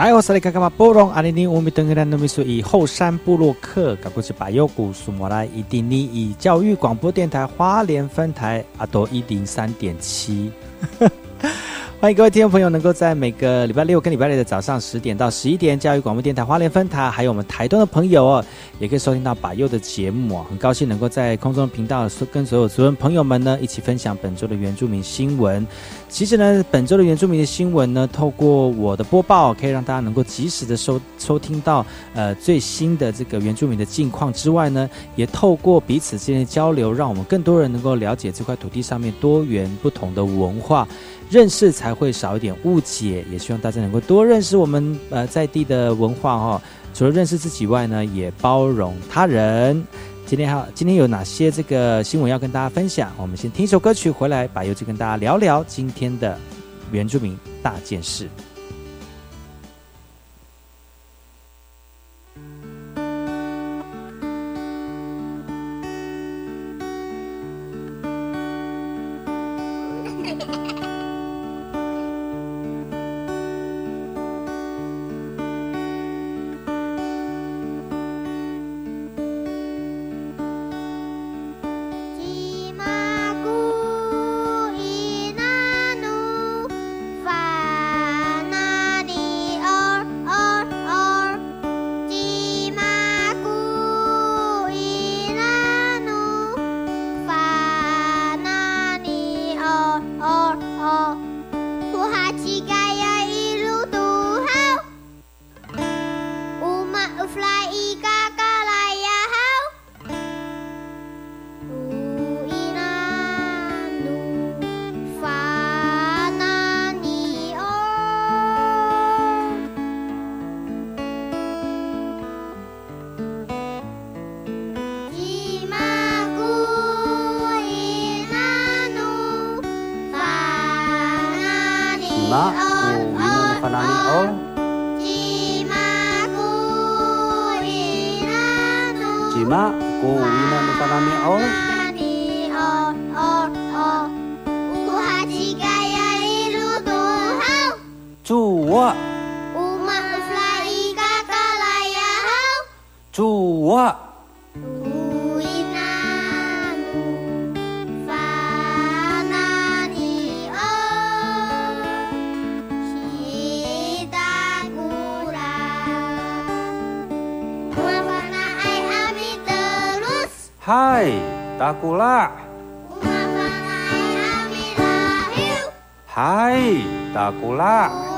来，我是来看看嘛，波隆阿里尼乌米登格兰努米苏以后山部落客，搞过去把尤古苏摩来伊丁尼以教育广播电台花莲分台阿多一零三点七。欢迎各位听众朋友，能够在每个礼拜六跟礼拜六的早上十点到十一点，教育广播电台花莲分台，还有我们台东的朋友哦，也可以收听到把右的节目哦。很高兴能够在空中频道跟所有族人朋友们呢，一起分享本周的原住民新闻。其实呢，本周的原住民的新闻呢，透过我的播报，可以让大家能够及时的收收听到呃最新的这个原住民的近况之外呢，也透过彼此之间的交流，让我们更多人能够了解这块土地上面多元不同的文化。认识才会少一点误解，也希望大家能够多认识我们呃在地的文化哈。除了认识自己外呢，也包容他人。今天哈，今天有哪些这个新闻要跟大家分享？我们先听一首歌曲回来，把游记跟大家聊聊今天的原住民大件事。Oh. takulah. Hai, takulah.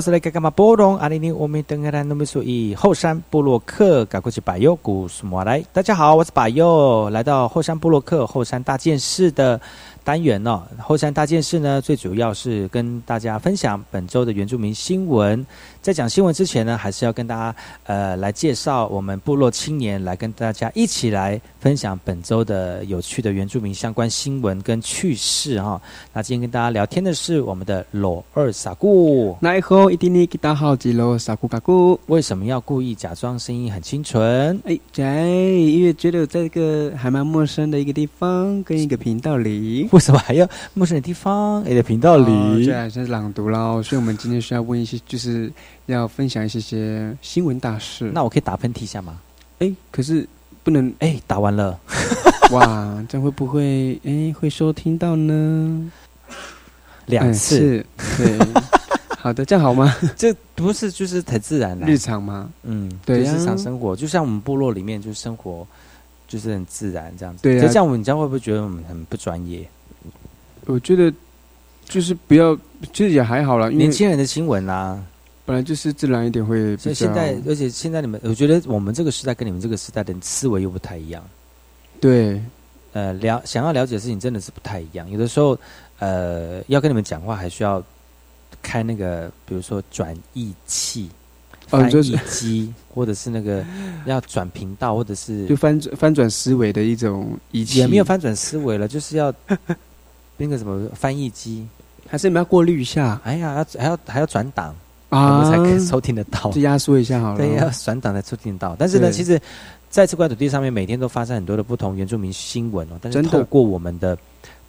然后是来干干嘛？波隆阿里尼，我们登格兰努米苏伊后山布洛克，赶过去百佑古苏摩来。大家好，我是百佑，来到后山布洛克后山大件事的。单元哦，后山大件事呢，最主要是跟大家分享本周的原住民新闻。在讲新闻之前呢，还是要跟大家呃来介绍我们部落青年，来跟大家一起来分享本周的有趣的原住民相关新闻跟趣事哈。那今天跟大家聊天的是我们的裸二傻姑。奈何一定你给大好几罗傻姑嘎姑。为什么要故意假装声音很清纯？哎，在因为觉得在一个还蛮陌生的一个地方，跟一个频道里。为什么还要陌生的地方？你的频道里，对，现在是朗读喽。所以我们今天需要问一些，就是要分享一些些新闻大事。那我可以打喷嚏一下吗？哎，可是不能哎，打完了。哇，这样会不会哎会收听到呢？两次，对，好的，这样好吗？这不是就是很自然的日常吗？嗯，对，日常生活，就像我们部落里面就生活。就是很自然这样子，对啊。就这样，你这样会不会觉得我们很不专业？我觉得就是不要，其实也还好了。年轻人的新闻啊，本来就是自然一点会。所以现在，而且现在你们，我觉得我们这个时代跟你们这个时代的思维又不太一样。对，呃，了想要了解的事情真的是不太一样。有的时候，呃，要跟你们讲话，还需要开那个，比如说转译器。翻译机，或者是那个要转频道，或者是就翻转翻转思维的一种仪器，也没有翻转思维了，就是要那个什么翻译机，还是你们要过滤一下？哎呀，要还要还要转档啊，才可以收听得到。就压缩一下好了，对，要转档才收听得到。但是呢，其实在这块土地上面，每天都发生很多的不同原住民新闻哦。但是透过我们的，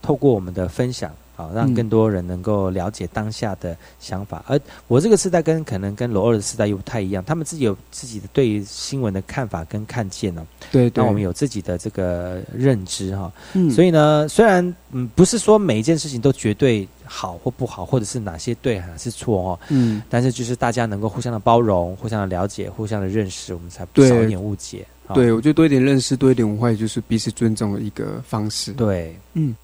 透过我们的分享。好，让更多人能够了解当下的想法。而我这个时代跟可能跟罗二的时代又不太一样，他们自己有自己的对于新闻的看法跟看见哦。对，那我们有自己的这个认知哈。嗯，所以呢，虽然嗯不是说每一件事情都绝对好或不好，或者是哪些对还是错哦。嗯，但是就是大家能够互相的包容、互相的了解、互相的认识，我们才少一点误解。对，我觉得多一点认识，多一点文化，也就是彼此尊重的一个方式。对，嗯。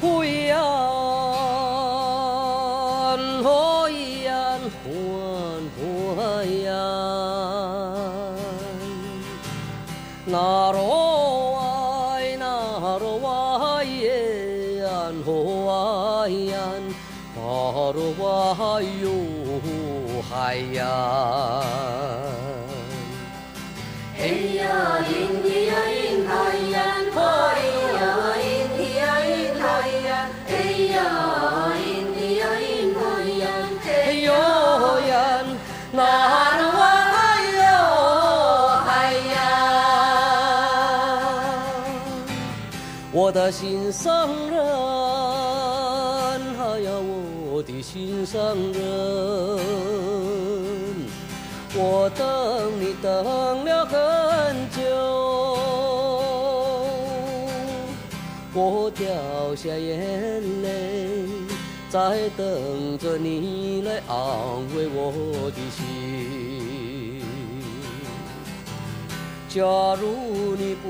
呼岩，呼岩，呼岩，呼岩，罗哇，伊罗哇，耶岩，呼岩，岩，娜罗，心上人，哎呀，我的心上人，我等你等了很久，我掉下眼泪，在等着你来安慰我的心。假如你不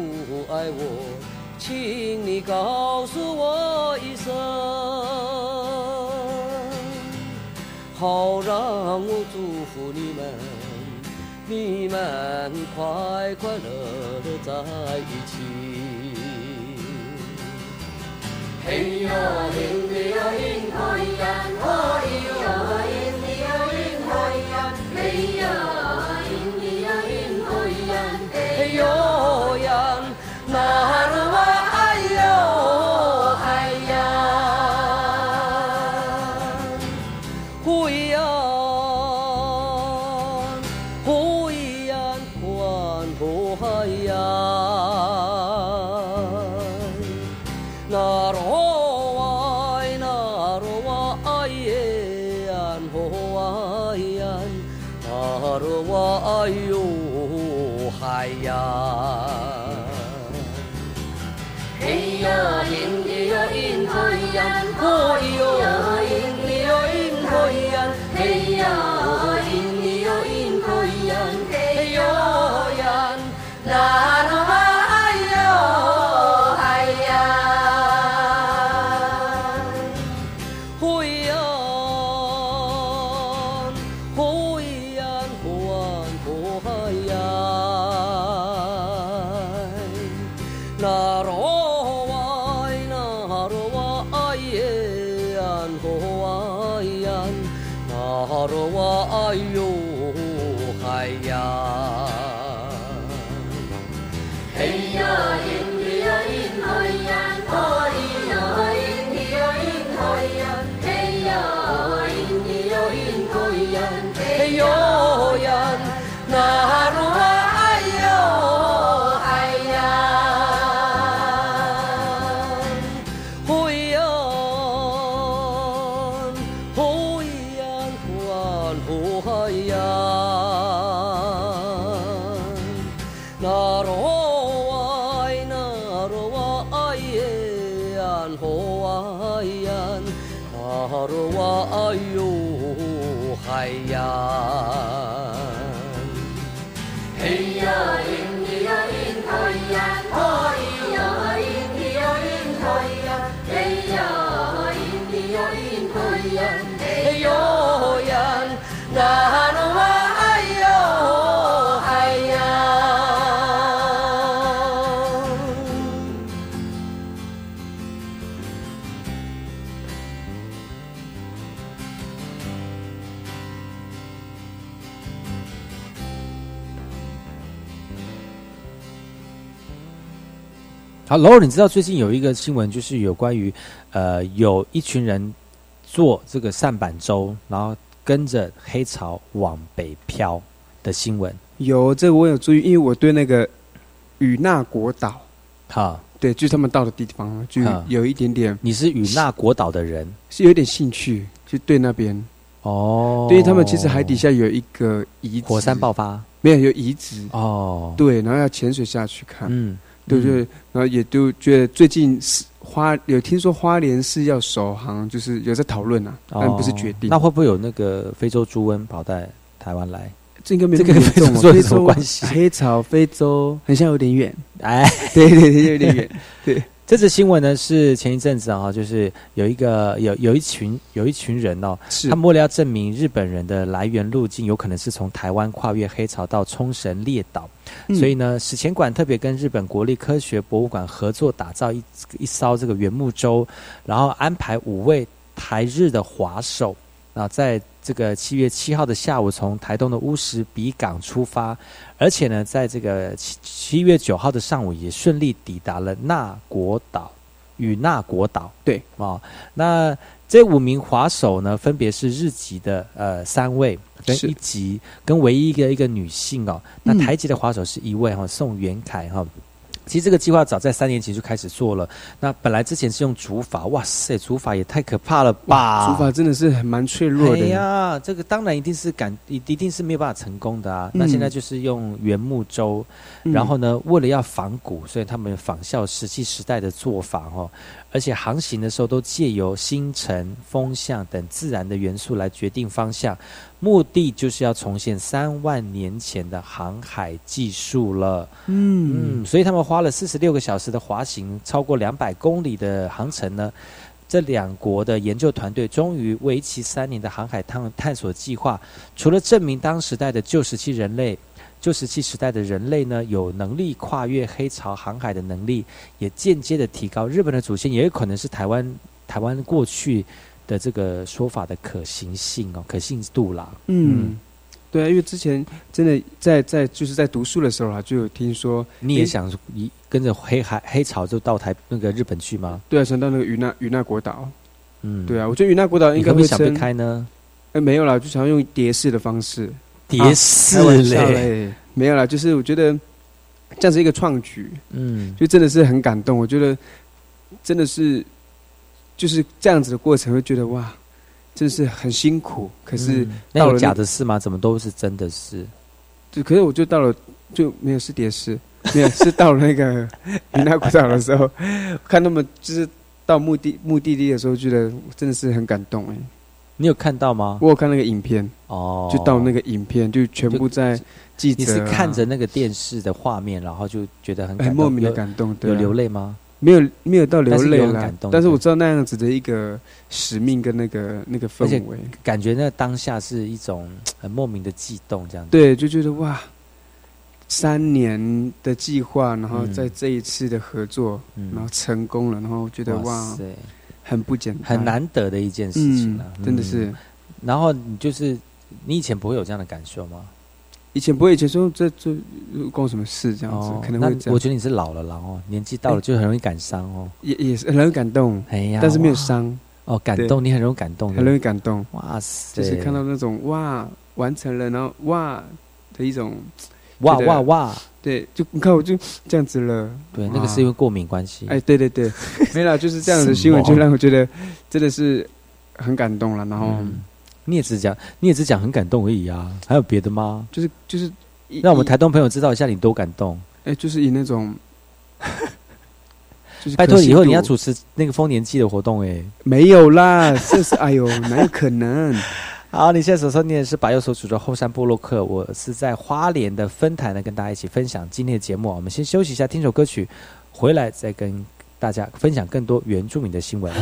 爱我。请你告诉我一声，好让我祝福你们，你们快快乐乐在一起。嘿呀，嘿咿呀，嘿咿呀，嘿咿呀，嘿咿呀，嘿咿呀，嘿呀，呀，呀，嘿哟呀，那 ay, ay. Nar ho ay, an ho ay, an nar ho ay, oh, ay, ay. 好 l o 你知道最近有一个新闻，就是有关于呃有一群人坐这个扇板舟，然后跟着黑潮往北漂的新闻。有这个我有注意，因为我对那个与那国岛，哈，对，就是他们到的地方，就啊有一点点你是与那国岛的人？是有点兴趣，就对那边，哦，对，因为他们其实海底下有一个遗址，火山爆发。没有有遗址，哦，对，然后要潜水下去看，嗯，对对，然后也都觉得最近是花有听说花莲是要首航，就是有在讨论啊，但不是决定。哦那会不会有那个非洲猪瘟跑到台湾来？这应该没这 个那么严重哦跟非洲有非洲什么关系黑潮非洲很像有点远，哎，对对对，有点远。这则新闻呢是前一阵子啊，就是有一个有有一群有一群人哦，是。他们为了要证明日本人的来源路径有可能是从台湾跨越黑潮到冲绳列岛，嗯。所以呢，史前馆特别跟日本国立科学博物馆合作打造一一艘这个圆木舟，然后安排五位台日的滑手啊，在这个七月七号的下午从台东的乌石比港出发，而且呢，在这个七七月九号的上午也顺利抵达了那国岛与那国岛。对哦，那这五名滑手呢，分别是日籍的呃三位，跟一级跟唯一一个一个女性哦。那嗯台籍的滑手是一位哈、宋元凯哈、其实这个计划早在三年前就开始做了。那本来之前是用竹筏，哇塞，竹筏也太可怕了吧！竹筏真的是很蛮脆弱哎的。呀，这个当然一定是敢，一一定是没有办法成功的啊。那嗯现在就是用原木舟，嗯然后呢，为了要仿古，所以他们仿效石器时代的做法哦，而且航行的时候都借由星辰、风向等自然的元素来决定方向，目的就是要重现三万年前的航海技术了。嗯嗯，所以他们花了四十六个小时的滑行，超过两百公里的航程呢。这两国的研究团队终于为期三年的航海探探索计划，除了证明当时代的旧石器人类、旧石器时代的人类呢有能力跨越黑潮航海的能力，也间接的提高日本的祖先也有可能是台湾台湾过去的这个说法的可行性哦，可信度啦。嗯，对啊，因为之前真的在在就是在读书的时候啊，就有听说，你也想一跟着黑海黑潮就到台那个日本去吗？对啊，想到那个与那与那国岛，嗯，对啊，我觉得与那国岛应该会称，开呢？呃，没有啦，就想要用蝶式的方式，蝶式开玩笑嘞，没有啦，就是我觉得这样子一个创举，嗯，就真的是很感动。我觉得真的是就是这样子的过程，会觉得哇，真的是很辛苦。可是嗯那有到了那假的事吗？怎么都是真的事？就可是我就到了就没有是蝶式，没有是到了那个 云南古岛的时候，看他们就是到目的目的地的时候，觉得真的是很感动哎。你有看到吗？我有看那个影片，哦，就到那个影片就全部在记者、你是看着那个电视的画面，然后就觉得很很莫名的感动，对有啊。流泪吗？没有没有到流泪啦有感动但是我知道那样子的一个使命跟那个那个氛围，感觉那当下是一种很莫名的悸动，这样子。对，就觉得哇，三年的计划，然后嗯。在这一次的合作，嗯。然后成功了，然后觉得哇，塞，很不简单，很，难得的一件事情嗯啊，，真的是。嗯。。然后你就是你以前不会有这样的感受吗？以前不会，以前说这这关我什么事？这样子，可能会这样，我觉得你是老了啦哦，年纪到了哎就很容易感伤哦。也也是很容易感动，哎呀，但是没有伤，哦，感动你很容易感动，很容易感动，哇塞，就是看到那种哇完成了，然后哇的一种，哇哇哇，对，就你看我就这样子了，对，那个是因为过敏关系。哎，对对对，没了，就是这样的新闻，就让我觉得真的是很感动了。然后嗯，你也只讲，你也只讲很感动而已啊，还有别的吗？就是就是让我们台东朋友知道一下你多感动。哎，就是以那种，就是拜托，以后你要主持那个丰年祭的活动哎。没有啦，这是哎呦，哪有可能？好你现在所上你也是白右手指着后山部落客我是在花莲的分台呢跟大家一起分享今天的节目。我们先休息一下听首歌曲回来再跟大家分享更多原住民的新闻。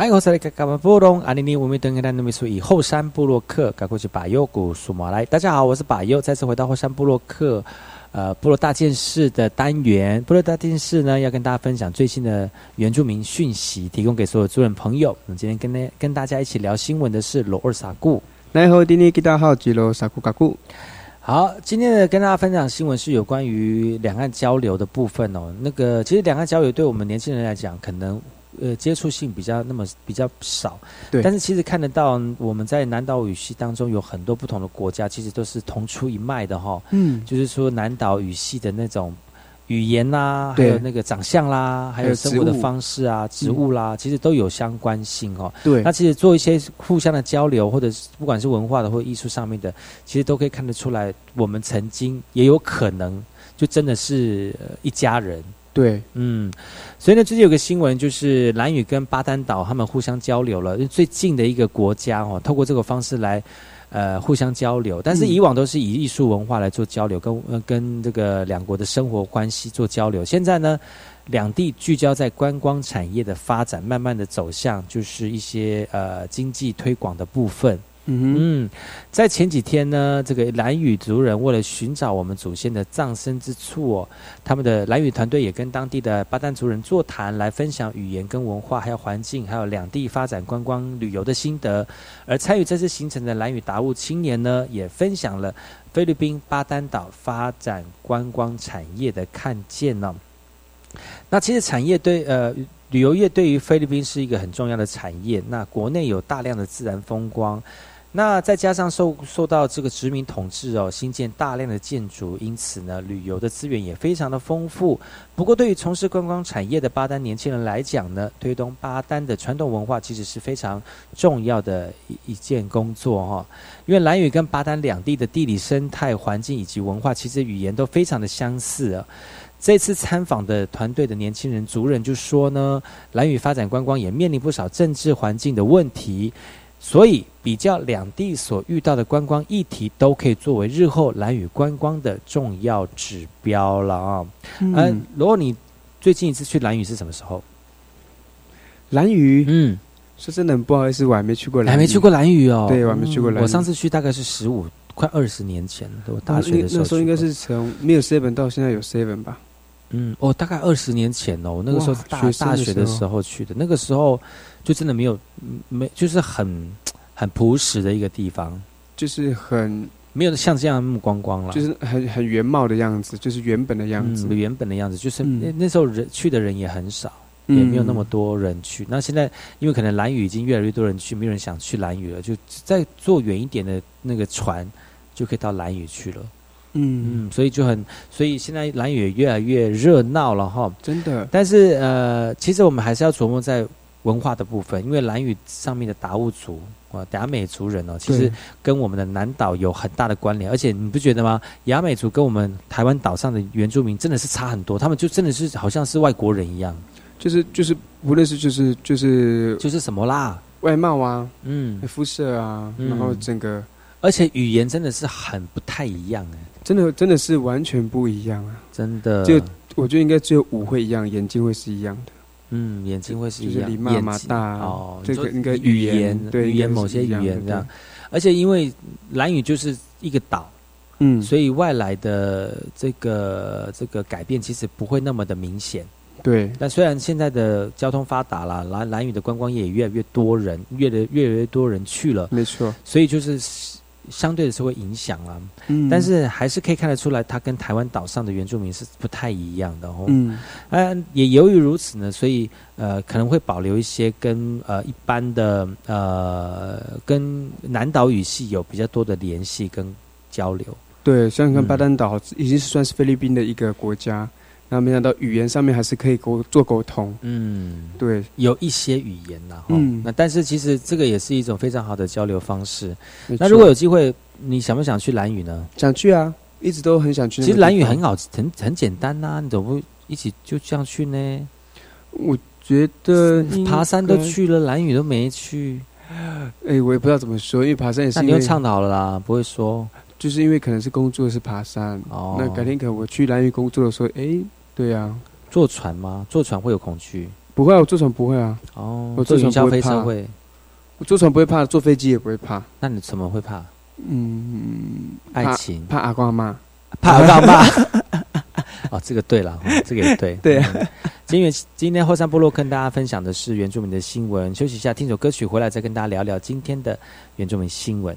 然后是那个嘎巴布隆阿尼尼，乌米登个那么说以后山布洛克，赶过去把右古苏马来。大家好，我是把右，再次回到后山布洛克，呃，部落大件事的单元。部落大件事呢，要跟大家分享最新的原住民讯息，提供给所有族人朋友。那今天跟呢跟大家一起聊新闻的是罗二萨固。奈后丁尼吉大号吉罗萨库嘎库，好，今天的跟大家分享新闻是有关于两岸交流的部分哦。那个其实两岸交流对我们年轻人来讲，可能呃接触性比较那么比较少，对但是其实看得到我们在南岛语系当中有很多不同的国家，其实都是同出一脉的哈、嗯，就是说南岛语系的那种语言啦，还有那个长相啦，还有生活的方式啊、植物啦，其实都有相关性哦。对那，其实做一些互相的交流，或者是不管是文化的或艺术上面的，其实都可以看得出来，我们曾经也有可能就真的是、呃一家人。对，嗯，所以呢，最近有个新闻，就是蓝屿跟巴丹岛他们互相交流了，最近的一个国家哦，透过这个方式来呃互相交流。但是嗯以往都是以艺术文化来做交流，跟呃跟这个两国的生活关系做交流。现在呢，两地聚焦在观光产业的发展，慢慢的走向就是一些呃经济推广的部分。嗯，在前几天呢，这个蓝雨族人为了寻找我们祖先的葬身之处哦，他们的蓝雨团队也跟当地的巴丹族人座谈，来分享语言跟文化，还有环境，还有两地发展观光旅游的心得。而参与这次行程的蓝雨达悟青年呢，也分享了菲律宾巴丹岛发展观光产业的看见呢、那其实产业对呃旅游业对于菲律宾是一个很重要的产业。那国内有大量的自然风光，那再加上受受到这个殖民统治哦，新建大量的建筑，因此呢，旅游的资源也非常的丰富。不过，对于从事观光产业的巴丹年轻人来讲呢，推动巴丹的传统文化其实是非常重要的一一件工作哈、因为兰屿跟巴丹两地的地理生态环境以及文化，其实语言都非常的相似。这次参访的团队的年轻人族人就说呢，兰屿发展观光也面临不少政治环境的问题，所以比较两地所遇到的观光议题，都可以作为日后蓝屿观光的重要指标了啊。哼，嗯嗯，，如果你最近一次去蓝屿是什么时候？蓝屿，嗯，说真的很不好意思，我还没去过，你还没去过，蓝屿哦？对我还没去过蓝屿我上次去大概是十五快二十年前，我大大学的时候那时候应该是从没有 seven 到现在有 seven 吧？嗯，哦，大概二十年前哦，我那个时候是大大学的时候去的，那个时候就真的没有嗯没，就是很很朴实的一个地方，就是很没有像这样那么观光了，就是很很原貌的样子，就是原本的样子。嗯、，原本的样子，就是、嗯。那那时候人去的人也很少，嗯。也没有那么多人去。那现在因为可能兰屿已经越来越多人去，没有人想去兰屿了，就再坐远一点的那个船就可以到兰屿去了。嗯，嗯，所以就很，所以现在蓝屿也越来越热闹了哈。真的，但是呃，其实我们还是要琢磨在文化的部分，因为蓝屿上面的达悟族啊、达美族人哦，其实跟我们的南岛有很大的关联，而且你不觉得吗？雅美族跟我们台湾岛上的原住民真的是差很多，他们就真的是好像是外国人一样，就是就是无论是就是就是就是什么啦，外貌啊、嗯，肤色啊，嗯。然后整个而且语言真的是很不太一样哎，真的真的是完全不一样啊！真的，就我觉得应该只有舞会一样，眼睛会是一样的，嗯，眼睛会是一样，就是李妈眼睛。妈大哦，这个应该语语言对语言某些语言这样，而且因为兰屿就是一个岛。嗯，所以外来的这个这个改变其实不会那么的明显。对，但虽然现在的交通发达了，兰兰屿的观光业也越来越多人，越来越来越多人去了，没错，所以就是相对的是会影响啦。嗯，但是还是可以看得出来，它跟台湾岛上的原住民是不太一样的哦。嗯，嗯、也由于如此呢，所以呃可能会保留一些跟呃一般的呃跟南岛语系有比较多的联系跟交流。对，像看嗯巴丹岛已经是算是菲律宾的一个国家，然后没想到语言上面还是可以沟做沟通，嗯，对，有一些语言呐、哈、嗯那但是其实这个也是一种非常好的交流方式。那如果有机会，你想不想去兰屿呢？想去啊，一直都很想去其实个地方。兰屿很好，很很简单呐、你怎么不一起就这样去呢？我觉得爬山都，去了，兰屿都没去，哎、我也不知道怎么说，因为爬山也是那你又倡导了啦，不会说就是因为可能是工作是爬山，哦。那改天可能我去兰屿工作的时候，哎、对啊，坐船吗？坐船会有恐惧？不会啊，我坐船不会啊，哦，我坐云霄坐船不会怕飞车会，我坐船不会怕，坐飞机也不会怕。那你怎么会怕？嗯，爱情怕阿公阿妈。怕干嘛？哦，这个对了，哦这个也对。对啊嗯今天今天后山部落跟大家分享的是原住民的新闻，休息一下，听首歌曲回来再跟大家聊聊今天的原住民新闻。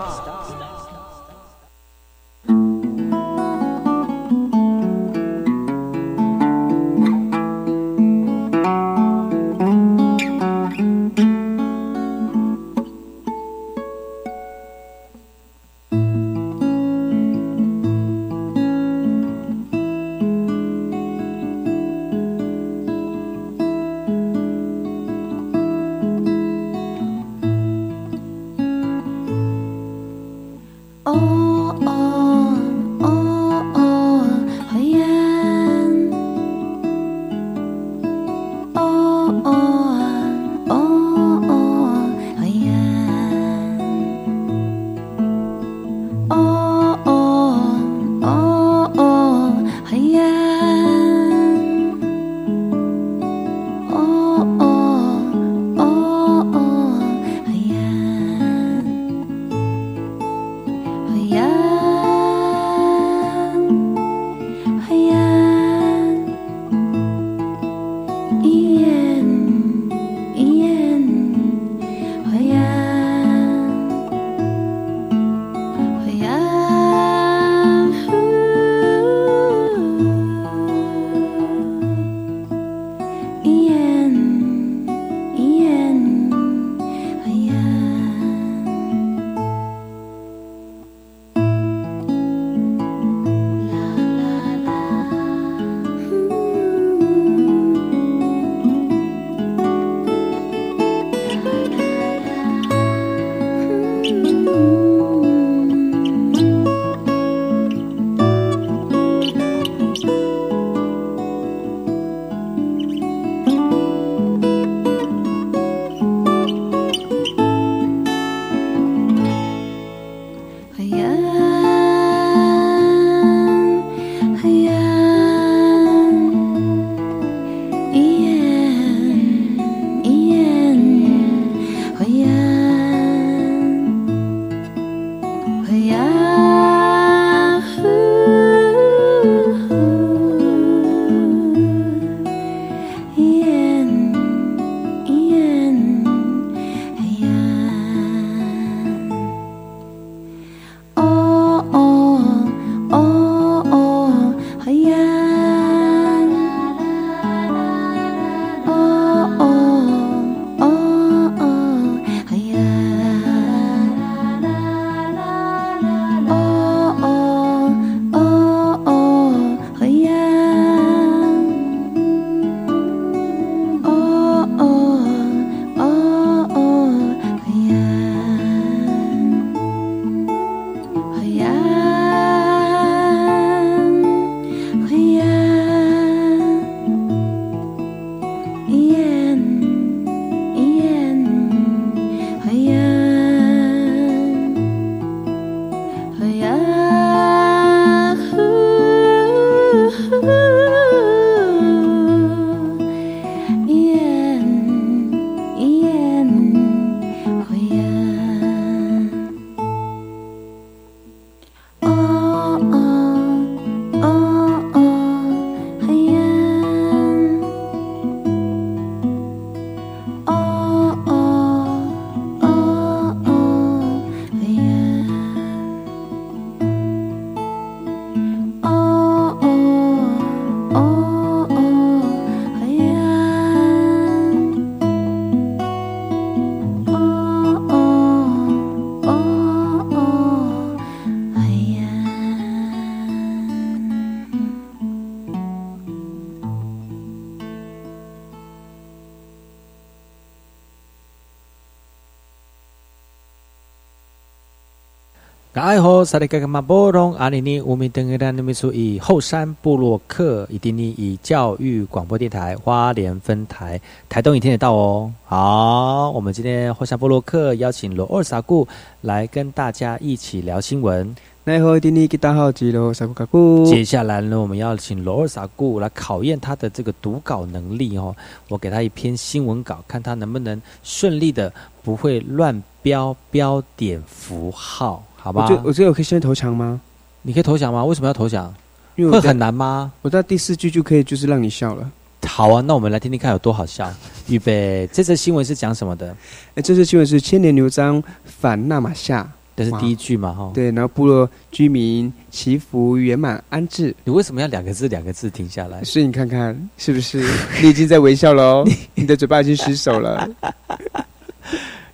萨利格格马波隆阿里尼乌米登格兰努米苏以后山布洛克以丁尼以教育广播电台花莲分台台东也听得到哦。好，我们今天后山布洛克邀请罗尔萨固来跟大家一起聊新闻。奈何丁尼吉大号吉罗萨固卡固。接下来呢，我们要请罗尔萨固来考验他的这个读稿能力哦。我给他一篇新闻稿，看他能不能顺利的，不会乱标标点符号，好吧我？觉我觉得我可以先投降吗？你可以投降吗？为什么要投降？因为我在会很难吗？我在第四句就可以就是让你笑了。好啊，那我们来听听看有多好笑。预备，这则新闻是讲什么的？哎，这次新闻是千年牛樟反纳马夏，这是第一句嘛，哈。对，然后部落居民祈福圆满安置。你为什么要两个字两个字停下来？所以你看看是不是你已经在微笑了哦？你的嘴巴已经失手了。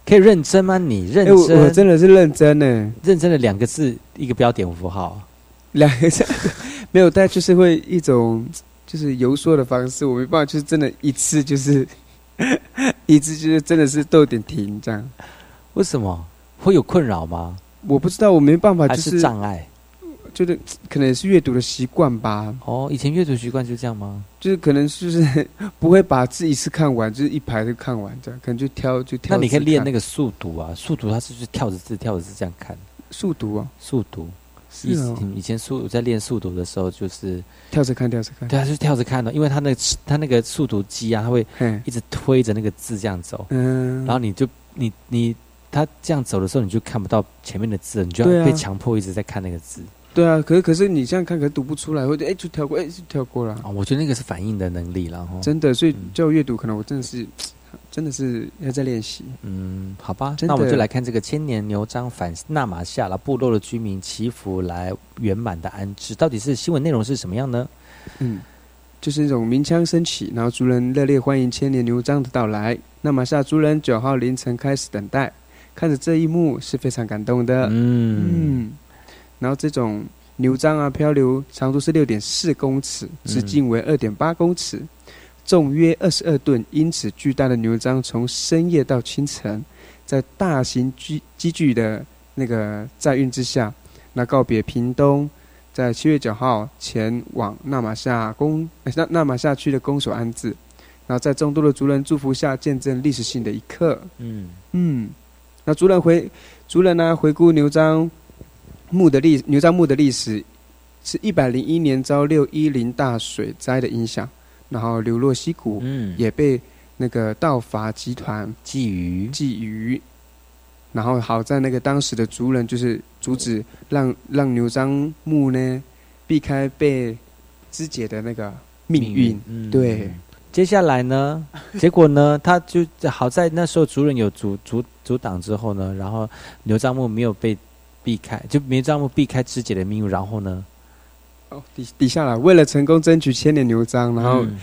可以认真吗？你认真？我真的是认真呢，认真的两个字一个标点符号。两个字 没有，但就是会一种就是游说的方式，我没办法，就是真的一次就是 一次就是真的是逗点停这样。为什么会有困扰吗？我不知道，我没办法，就是是障碍？觉得可能也是阅读的习惯吧，哦，以前阅读习惯就这样吗？就是可能就是 不会把字一次看完，就是一排都看完这样，可能就挑就挑。那你可以练那个个速读啊，速读它是就是跳着字跳着字这样看，速读啊，速读。以是哦，以前速我在练速读的时候，就是跳着看，跳着看。对啊，就是跳着看的，因为它那个它那个速读机啊，它会，一直推着那个字这样走，嗯，然后你就你你它这样走的时候，你就看不到前面的字，你就要被强迫一直在看那个字对啊，可是可是你这样看，可是读不出来，或者哎就跳过，哎就跳过了，啊。我觉得那个是反应的能力啦，哈。真的，所以嗯教阅读可能我真的是真的是要在练习。嗯，好吧，那我们就来看这个千年牛张反纳玛夏了，部落的居民祈福来圆满的安置，到底是新闻内容是什么样呢？嗯，就是一种鸣枪升起，然后族人热烈欢迎千年牛张的到来。纳马夏族人九号凌晨开始等待，看着这一幕是非常感动的。嗯嗯，然后这种牛樟啊，漂流长度是六点四公尺，直径为二点八公尺，重约二十二吨。因此，巨大的牛樟从深夜到清晨，在大型机机具的那个载运之下，那告别屏东，在七月九号前往纳马夏宫呃纳纳马夏区的公所安置。然后在众多的族人祝福下，见证历史性的一刻。嗯嗯，那族人回族人呢回顾牛章墓的历牛樟木的历史，是一百零一年遭六一零大水灾的影响，然后流落溪谷，嗯，也被那个盗伐集团觊觎，觊觎，然后好在那个当时的族人就是阻止让让牛樟木呢避开被肢解的那个命运。嗯对。接下来呢？结果呢？他就好在那时候族人有阻阻阻挡之后呢，然后牛樟木没有被避开，就牛樟木避开肢解的命运。然后呢？哦，底底下来，为了成功争取千年牛章，然后嗯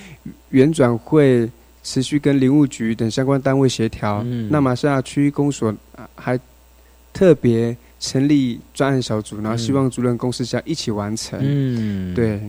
原转会持续跟林务局等相关单位协调。嗯那马夏区公所啊还特别成立专案小组，然后希望主任公司下一起完成。嗯，对，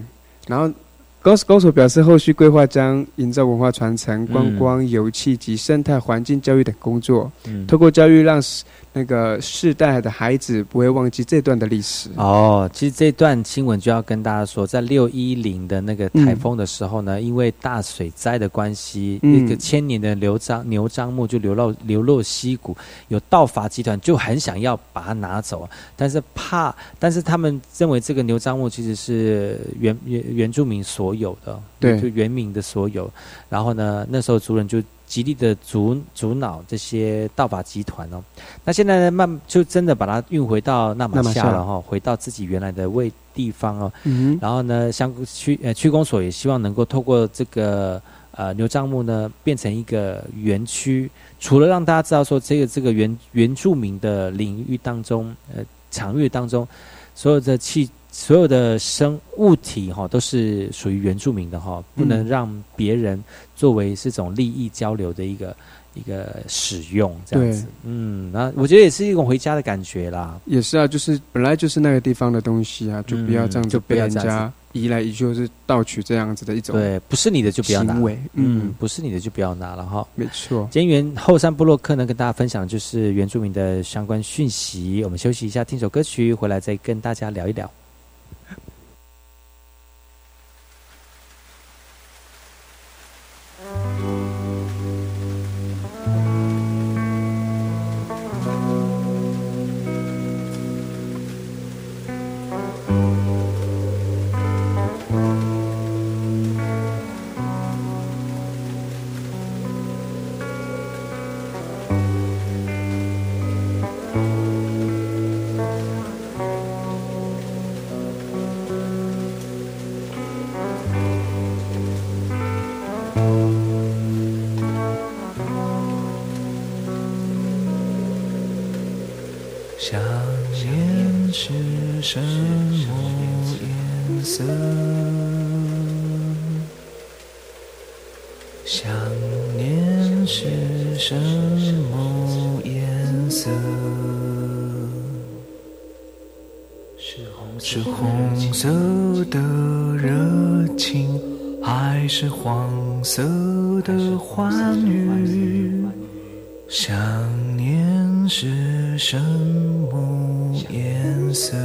然后公公所表示，后续规划将营造文化传承、观光、油气及生态环境教育等工作，嗯透过教育让世那个世代的孩子不会忘记这段的历史。哦，其实这段新闻就要跟大家说，在六一零的那个台风的时候呢，因为大水灾的关系，嗯那个千年的牛樟牛樟木就流落流落溪谷，有盗伐集团就很想要把它拿走，但是怕，但是他们认为这个牛樟木其实是原原原住民所有的，对就原民的所有。然后呢，那时候族人就极力的阻阻挠这些盗法集团哦。那现在呢，慢就真的把它运回到纳马纳马夏夏了哈、回到自己原来的位地方哦。嗯然后呢，相区呃区公所也希望能够透过这个呃牛樟木呢，变成一个园区，除了让大家知道说这个这个原原住民的领域当中，呃场域当中，所有的气所有的生物体哈、都是属于原住民的哈、不能嗯让别人作为这种利益交流的一个一个使用这样子。嗯，那我觉得也是一种回家的感觉啦。也是啊，就是本来就是那个地方的东西啊，就不要这样嗯就子被人家移来移去，就是盗取这样子的一种对，不是你的就不要拿嗯，，不是你的就不要拿了哈。没错。今天原后山布洛克呢，跟大家分享就是原住民的相关讯息。我们休息一下，听首歌曲，回来再跟大家聊一聊。想念是什么颜色？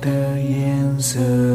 的颜色。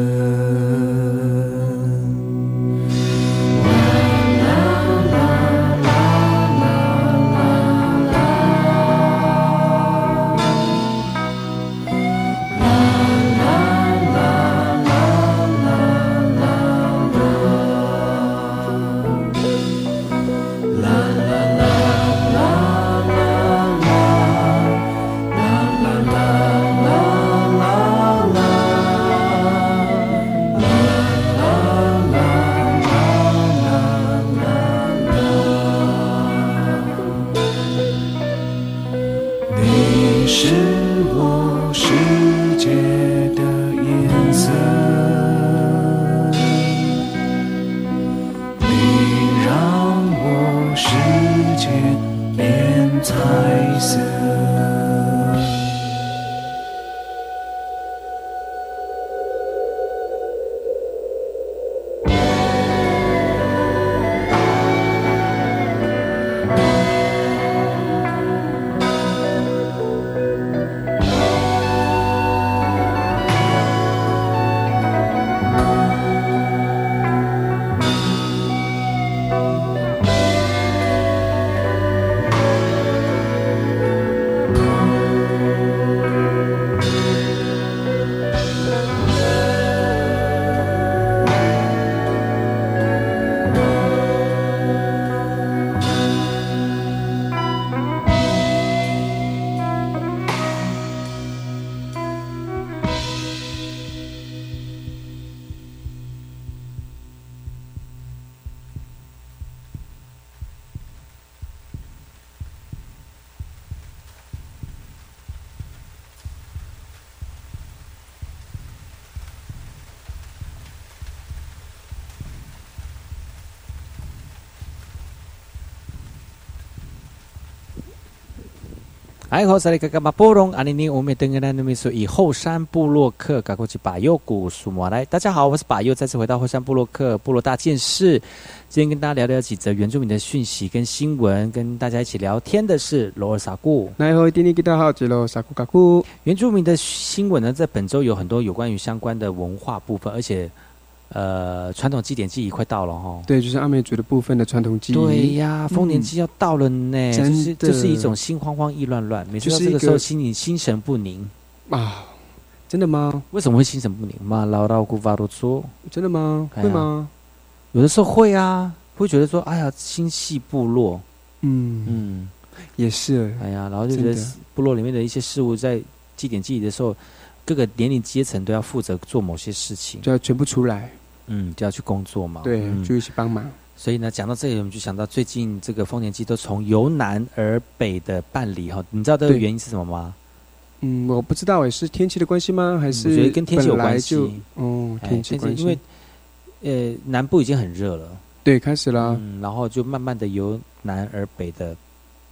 哎，好，萨利嘎嘎马波隆阿尼尼，我们登格兰努米苏以后山布洛克嘎过去把右古苏摩来。大家好，我是把右，再次回到后山布洛克部落大件事。今天跟大家聊聊几则原住民的讯息跟新闻，跟大家一起聊天的是罗尔萨固。那好，今天给大家好，吉罗萨库卡库。原住民的新闻呢，在本周有很多有关于相关的文化部分，而且呃，传统祭典季已快到了哈。对，就是阿美族的部分的传统记忆。对呀，丰年祭要到了呢，真就是的就是一种心慌慌意乱乱，每次到就是这个时候心里心神不宁。啊，真的吗？为什么会心神不宁？嘛，唠唠古法都说，真的吗？会吗？有的时候会啊，会觉得说，哎呀，心系部落，嗯，嗯，也是，哎呀，然后就觉得部落里面的一些事物，在祭典祭仪的时候，各个年龄阶层都要负责做某些事情，就要全部出来，嗯，就要去工作嘛，对，嗯。就一起帮忙。所以呢，讲到这里，我们就想到最近这个丰年祭都从由南而北的办理哈，你知道这个原因是什么吗？嗯，我不知道诶，是天气的关系吗？还是我觉得跟天气有关系。就哦，哎天气关系，因为呃南部已经很热了，对开始了，嗯，然后就慢慢的由南而北的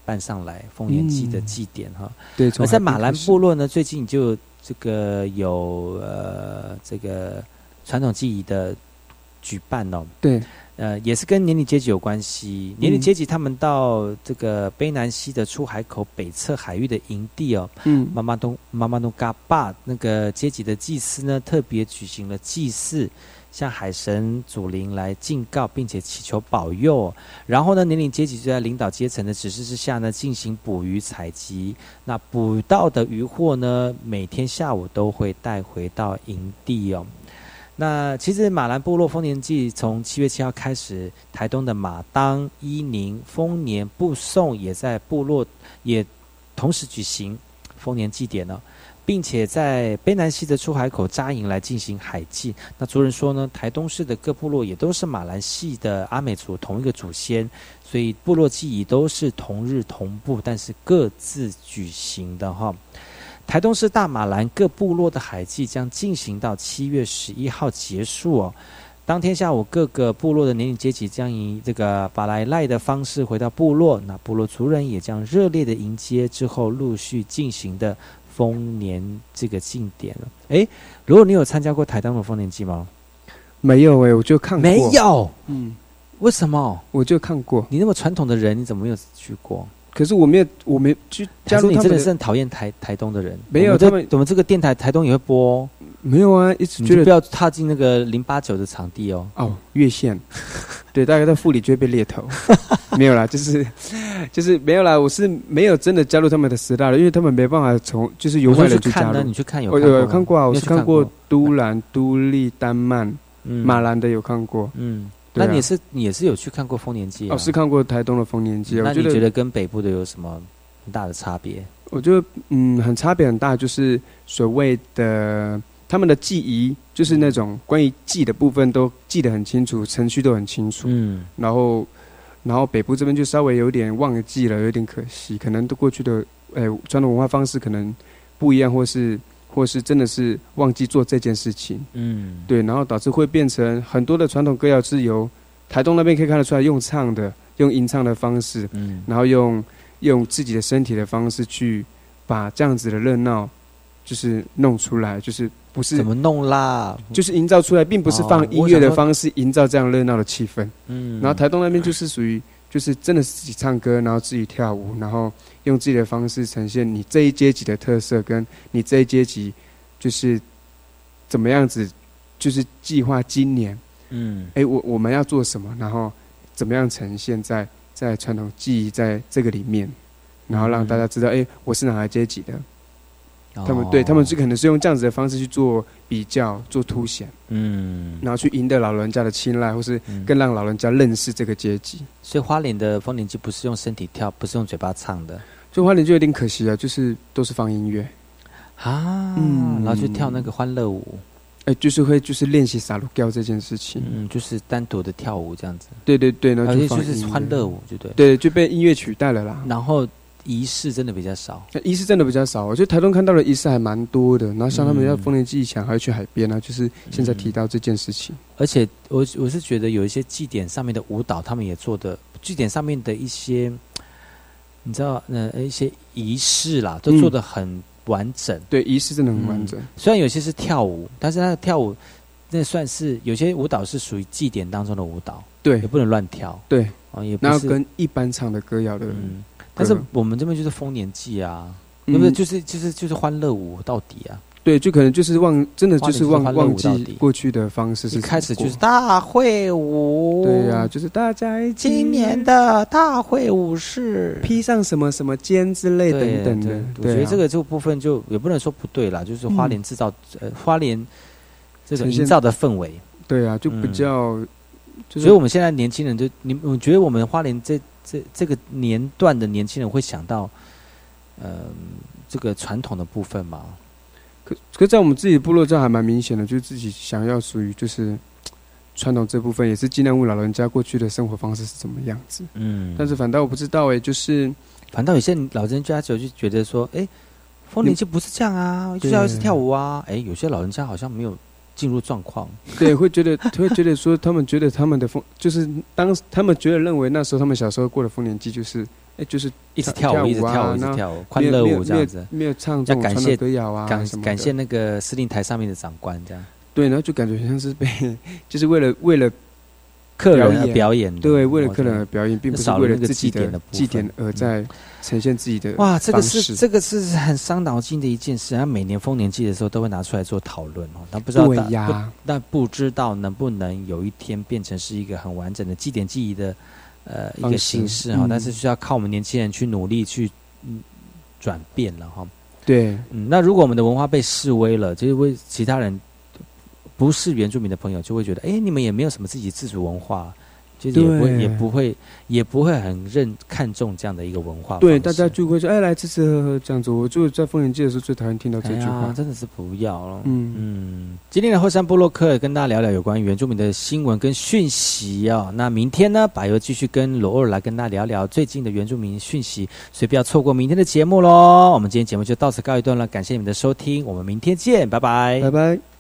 办上来丰年祭的嗯。祭典哈。对，从而在马兰部落呢，最近就这个有呃这个传统技艺的举办哦，对，呃，也是跟年龄阶级有关系。年龄阶级他们到这个卑南溪的出海口北侧海域的营地哦，嗯妈妈东妈妈东嘎巴那个阶级的祭司呢，特别举行了祭祀，向海神祖灵来敬告，并且祈求保佑。然后呢，年龄阶级就在领导阶层的指示之下呢，进行捕鱼采集。那捕到的渔获呢，每天下午都会带回到营地哦。那其实马兰部落丰年祭从七月七号开始，台东的马当、伊宁、丰年、布送也在部落也同时举行丰年祭典呢、并且在卑南溪的出海口扎营来进行海祭。那族人说呢，台东市的各部落也都是马兰系的阿美族同一个祖先，所以部落祭仪都是同日同步，但是各自举行的哈。台东市大马兰各部落的海祭将进行到七月十一号结束哦。当天下午，各个部落的年龄阶级将以这个巴莱赖的方式回到部落，那部落族人也将热烈的迎接之后陆续进行的丰年这个庆典了。诶，如果你有参加过台东的丰年祭吗？没有诶，我就看过，没，有，嗯，为什么？我就看过，你那么传统的人，你怎么没有去过？可是我没有，我没去加还是你入他们真的是很讨厌台台东的人？没有我们这他们我们这个电台台东也会播、哦，没有啊，一直觉得不要踏进那个零八九的场地哦。哦，越线，对，大概在妇里就会被猎头，没有啦，就是就是没有啦，我是没有真的加入他们的时代了，因为他们没办法从就是由外人去，加入。你。去看有我有有看过啊，我是看过都兰、都立、丹曼、嗯。马兰的有看过，嗯，那你是你也是有去看过丰年祭啊？哦，是看过台东的丰年祭，那你觉得跟北部的有什么很大的差别？我觉得嗯，很差别很大，就是所谓的他们的记忆，就是那种关于记的部分都记得很清楚，程序都很清楚。嗯然后，然后北部这边就稍微有点忘记了，有点可惜，可能都过去的哎传统文化方式可能不一样，或是或是真的是忘记做这件事情，嗯，对，然后导致会变成很多的传统歌谣是由台东那边可以看得出来用唱的，用吟唱的方式，嗯然后用用自己的身体的方式去把这样子的热闹，就是弄出来，就是不是怎么弄啦？就是营造出来，并不是哦放音乐的方式营造这样热闹的气氛。嗯，然后台东那边就是属于就是真的是自己唱歌，然后自己跳舞，然后用自己的方式呈现你这一阶级的特色，跟你这一阶级就是怎么样子，就是计划今年，嗯哎，我我们要做什么，然后怎么样呈现在在传统技艺在这个里面，然后让大家知道，哎，我是哪个阶级的。他们对他们是哦可能是用这样子的方式去做比较、做凸显，嗯，然后去赢得老人家的青睐，或是嗯。更让老人家认识这个阶级。所以花莲的丰年祭不是用身体跳，不是用嘴巴唱的？所以花莲就有点可惜啊，就是都是放音乐，啊，嗯。然后去跳那个欢乐舞，哎，就是会就是练习撒鲁调这件事情。嗯，就是单独的跳舞这样子，对对对，然后就就是欢乐，舞，对不对？对，就被音乐取代了啦。然后仪式真的比较少，那仪式真的比较少，我觉得台东看到的仪式还蛮多的。然后像他们嗯要丰年祭前还会去海边啊，就是现在提到这件事情。而且我我是觉得有一些祭典上面的舞蹈，他们也做的祭典上面的一些，你知道，呃，一些仪式啦，都嗯做的很完整。对，仪式真的很完整。虽然有些是跳舞，但是他的跳舞那算是有些舞蹈是属于祭典当中的舞蹈，对也不能乱跳对，啊，也不后跟一般唱的歌谣的，嗯，但是我们这边就是丰年祭啊，对嗯不对？就是就是就是欢乐舞到底啊。对，就可能就是忘，真的就是忘就是忘记过去的方式是一开始就是大会舞，对呀、就是大家一起今年的大会舞是披上什么什么肩之类对等等的。对，我觉得这个这个部分就也不能说不对啦，就是花莲制造、呃花莲这种营造的氛围。对啊，就比嗯。较，就是所以我们现在年轻人就你，我觉得我们花莲这这这个年段的年轻人会想到，呃，这个传统的部分嘛。可可在我们自己的部落这还蛮明显的，就是自己想要属于就是传统这部分，也是尽量问老人家过去的生活方式是怎么样子。嗯，但是反倒我不知道哎、就是反倒有些老人家就就觉得说，哎，丰年祭不是这样啊，就是要是跳舞啊。哎，有些老人家好像没有进入状况。对，会觉得会觉得说，他们觉得他们的丰，就是当他们觉得认为那时候他们小时候过的丰年祭就是，哎，就是一直跳舞，一直跳舞，一直跳舞，欢乐舞这样子。没有唱这种传要感谢统歌谣啊，感感谢那个司令台上面的长官，这样对，然后就感觉像是被，就是为了为了客人而表演的，对，为了哦客人而表演，并不是为了自己的祭典而在呈现自己的哇，这个是这个是很伤脑筋的一件事。他每年丰年祭的时候都会拿出来做讨论哦，但不知道呀。但不知道能不能有一天变成是一个很完整的祭典记忆的呃一个形式哈、嗯但是需要靠我们年轻人去努力去嗯转变了哈、对。嗯，那如果我们的文化被示威了，就是为其他人不是原住民的朋友就会觉得，哎，你们也没有什么自己自主文化，就是也不会也不会也不会很认看重这样的一个文化。对，大家就会说，哎，来吃吃喝喝这样子。我就在丰年祭的时候最讨厌听到这句话，真的是不要了。嗯嗯，今天的后山部落客跟大家聊聊有关于原住民的新闻跟讯息哦。那明天呢，柏油继续跟罗尔来跟大家聊聊最近的原住民讯息，所以不要错过明天的节目喽。我们今天节目就到此告一段了，感谢你们的收听，我们明天见，拜拜，拜拜。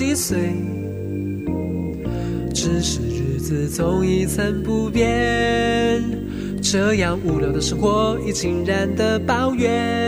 几岁只是日子总一成不变这样无聊的生活已经然得抱怨。